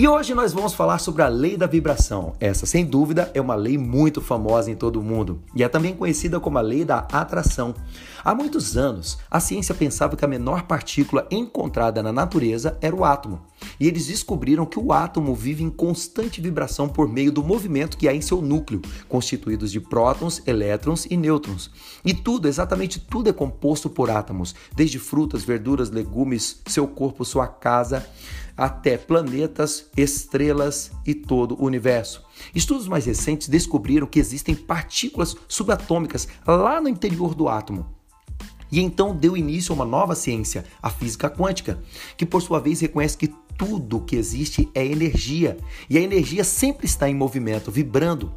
E hoje nós vamos falar sobre a lei da vibração. Essa, sem dúvida, é uma lei muito famosa em todo o mundo e é também conhecida como a lei da atração. Há muitos anos, a ciência pensava que a menor partícula encontrada na natureza era o átomo. E eles descobriram que o átomo vive em constante vibração por meio do movimento que há em seu núcleo, constituídos de prótons, elétrons e nêutrons. E tudo, exatamente tudo é composto por átomos, desde frutas, verduras, legumes, seu corpo, sua casa, até planetas, estrelas e todo o universo. Estudos mais recentes descobriram que existem partículas subatômicas lá no interior do átomo. E então deu início a uma nova ciência, a física quântica, que por sua vez reconhece que tudo que existe é energia, e a energia sempre está em movimento, vibrando.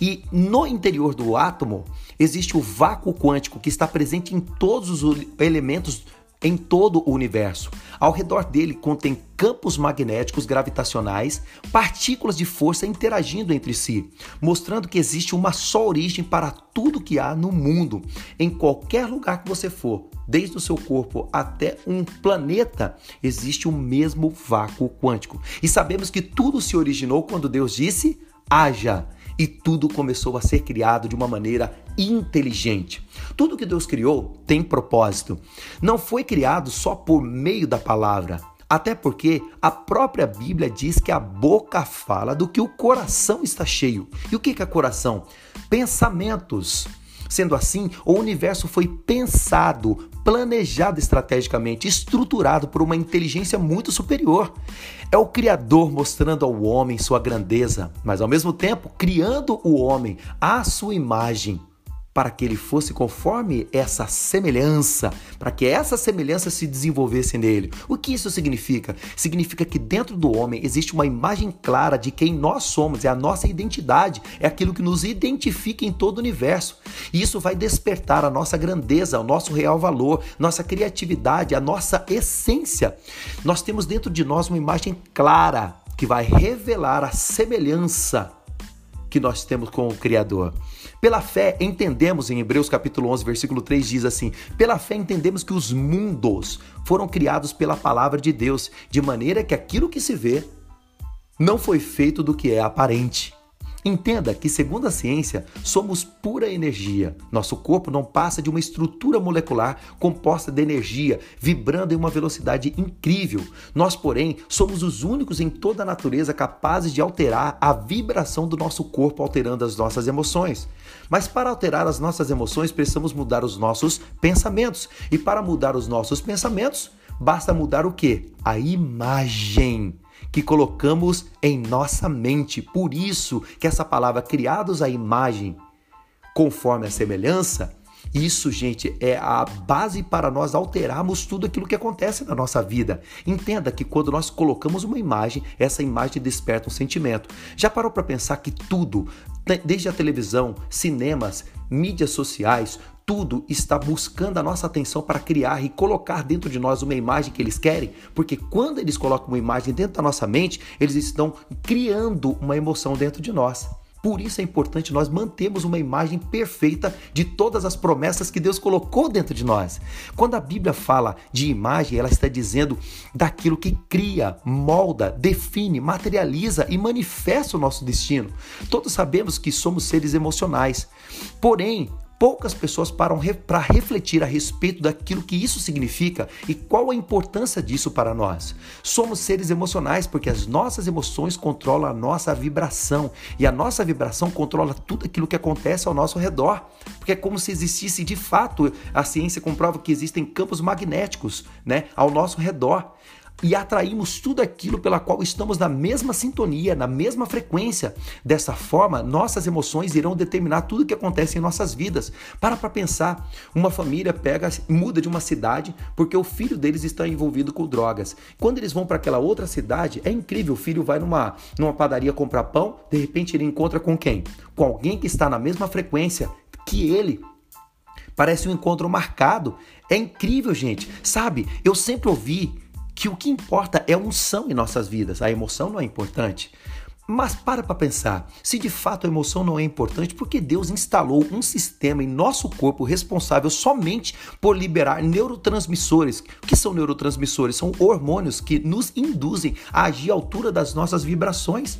E no interior do átomo existe o vácuo quântico que está presente em todos os elementos em todo o universo. Ao redor dele contém campos magnéticos gravitacionais, partículas de força interagindo entre si, mostrando que existe uma só origem para tudo que há no mundo, em qualquer lugar que você for, desde o seu corpo até um planeta, existe o mesmo vácuo quântico. E sabemos que tudo se originou quando Deus disse: haja e tudo começou a ser criado de uma maneira inteligente. Tudo que Deus criou tem propósito. Não foi criado só por meio da palavra. Até porque a própria Bíblia diz que a boca fala do que o coração está cheio. E o que é coração? Pensamentos. Sendo assim, o universo foi pensado, planejado estrategicamente, estruturado por uma inteligência muito superior. É o Criador mostrando ao homem sua grandeza, mas ao mesmo tempo criando o homem à sua imagem para que ele fosse conforme essa semelhança, para que essa semelhança se desenvolvesse nele. O que isso significa? Significa que dentro do homem existe uma imagem clara de quem nós somos, é a nossa identidade, é aquilo que nos identifica em todo o universo. E isso vai despertar a nossa grandeza, o nosso real valor, nossa criatividade, a nossa essência. Nós temos dentro de nós uma imagem clara que vai revelar a semelhança que nós temos com o Criador. Pela fé, entendemos, em Hebreus capítulo 11, versículo 3 diz assim: Pela fé entendemos que os mundos foram criados pela palavra de Deus, de maneira que aquilo que se vê não foi feito do que é aparente. Entenda que, segundo a ciência, somos pura energia. Nosso corpo não passa de uma estrutura molecular composta de energia, vibrando em uma velocidade incrível. Nós, porém, somos os únicos em toda a natureza capazes de alterar a vibração do nosso corpo, alterando as nossas emoções. Mas para alterar as nossas emoções, precisamos mudar os nossos pensamentos. E para mudar os nossos pensamentos, basta mudar o que? A imagem que colocamos em nossa mente. Por isso que essa palavra criados à imagem conforme a semelhança, isso, gente, é a base para nós alterarmos tudo aquilo que acontece na nossa vida. Entenda que quando nós colocamos uma imagem, essa imagem desperta um sentimento. Já parou para pensar que tudo, desde a televisão, cinemas, mídias sociais, tudo está buscando a nossa atenção para criar e colocar dentro de nós uma imagem que eles querem, porque quando eles colocam uma imagem dentro da nossa mente, eles estão criando uma emoção dentro de nós. Por isso é importante nós mantermos uma imagem perfeita de todas as promessas que Deus colocou dentro de nós. Quando a Bíblia fala de imagem, ela está dizendo daquilo que cria, molda, define, materializa e manifesta o nosso destino. Todos sabemos que somos seres emocionais. Porém, Poucas pessoas param para refletir a respeito daquilo que isso significa e qual a importância disso para nós. Somos seres emocionais porque as nossas emoções controlam a nossa vibração e a nossa vibração controla tudo aquilo que acontece ao nosso redor. Porque é como se existisse de fato, a ciência comprova que existem campos magnéticos né, ao nosso redor e atraímos tudo aquilo pela qual estamos na mesma sintonia, na mesma frequência. Dessa forma, nossas emoções irão determinar tudo o que acontece em nossas vidas. Para para pensar, uma família pega, muda de uma cidade porque o filho deles está envolvido com drogas. Quando eles vão para aquela outra cidade, é incrível, o filho vai numa, numa padaria comprar pão, de repente ele encontra com quem? Com alguém que está na mesma frequência que ele. Parece um encontro marcado. É incrível, gente. Sabe, eu sempre ouvi que o que importa é a unção em nossas vidas. A emoção não é importante. Mas para para pensar, se de fato a emoção não é importante, porque Deus instalou um sistema em nosso corpo responsável somente por liberar neurotransmissores. O que são neurotransmissores? São hormônios que nos induzem a agir à altura das nossas vibrações.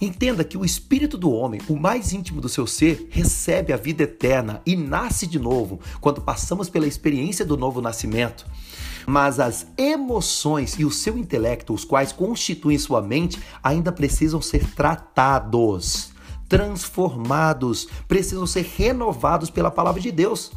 Entenda que o espírito do homem, o mais íntimo do seu ser, recebe a vida eterna e nasce de novo quando passamos pela experiência do novo nascimento. Mas as emoções e o seu intelecto, os quais constituem sua mente, ainda precisam ser tratados, transformados, precisam ser renovados pela palavra de Deus.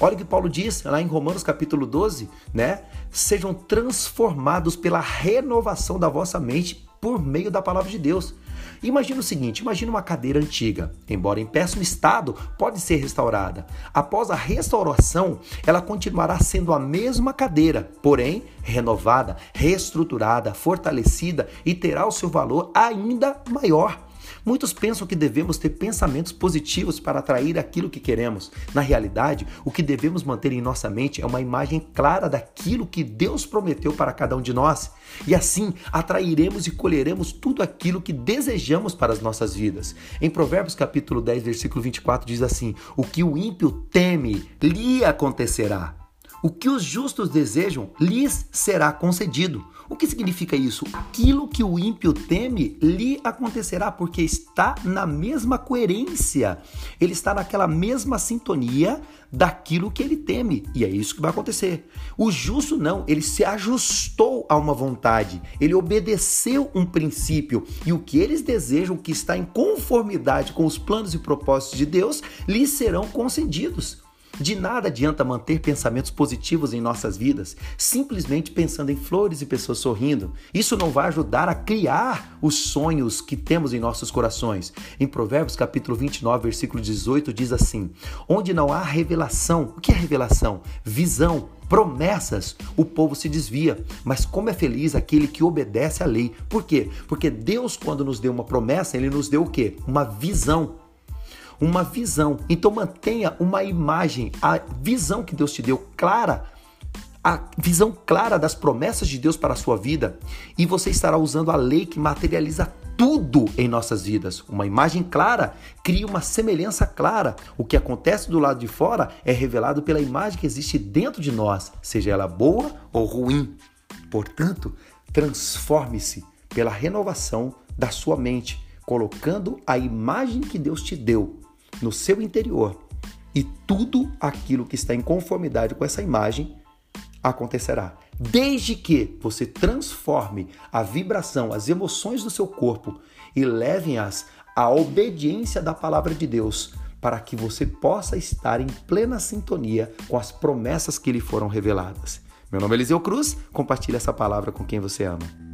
Olha o que Paulo diz lá em Romanos capítulo 12, né? Sejam transformados pela renovação da vossa mente por meio da palavra de Deus. Imagina o seguinte: imagina uma cadeira antiga, embora em péssimo estado, pode ser restaurada. Após a restauração, ela continuará sendo a mesma cadeira, porém renovada, reestruturada, fortalecida e terá o seu valor ainda maior. Muitos pensam que devemos ter pensamentos positivos para atrair aquilo que queremos. Na realidade, o que devemos manter em nossa mente é uma imagem clara daquilo que Deus prometeu para cada um de nós. E assim atrairemos e colheremos tudo aquilo que desejamos para as nossas vidas. Em Provérbios capítulo 10, versículo 24 diz assim: "O que o ímpio teme, lhe acontecerá. O que os justos desejam, lhes será concedido." O que significa isso? Aquilo que o ímpio teme lhe acontecerá, porque está na mesma coerência, ele está naquela mesma sintonia daquilo que ele teme, e é isso que vai acontecer. O justo não, ele se ajustou a uma vontade, ele obedeceu um princípio, e o que eles desejam, que está em conformidade com os planos e propósitos de Deus, lhes serão concedidos. De nada adianta manter pensamentos positivos em nossas vidas, simplesmente pensando em flores e pessoas sorrindo. Isso não vai ajudar a criar os sonhos que temos em nossos corações. Em Provérbios capítulo 29, versículo 18 diz assim: "Onde não há revelação, o que é revelação? Visão, promessas, o povo se desvia. Mas como é feliz aquele que obedece à lei. Por quê? Porque Deus, quando nos deu uma promessa, ele nos deu o quê? Uma visão uma visão. Então mantenha uma imagem, a visão que Deus te deu clara, a visão clara das promessas de Deus para a sua vida, e você estará usando a lei que materializa tudo em nossas vidas. Uma imagem clara cria uma semelhança clara. O que acontece do lado de fora é revelado pela imagem que existe dentro de nós, seja ela boa ou ruim. Portanto, transforme-se pela renovação da sua mente, colocando a imagem que Deus te deu no seu interior e tudo aquilo que está em conformidade com essa imagem acontecerá. Desde que você transforme a vibração, as emoções do seu corpo e levem-as à obediência da palavra de Deus, para que você possa estar em plena sintonia com as promessas que lhe foram reveladas. Meu nome é Eliseu Cruz, compartilhe essa palavra com quem você ama.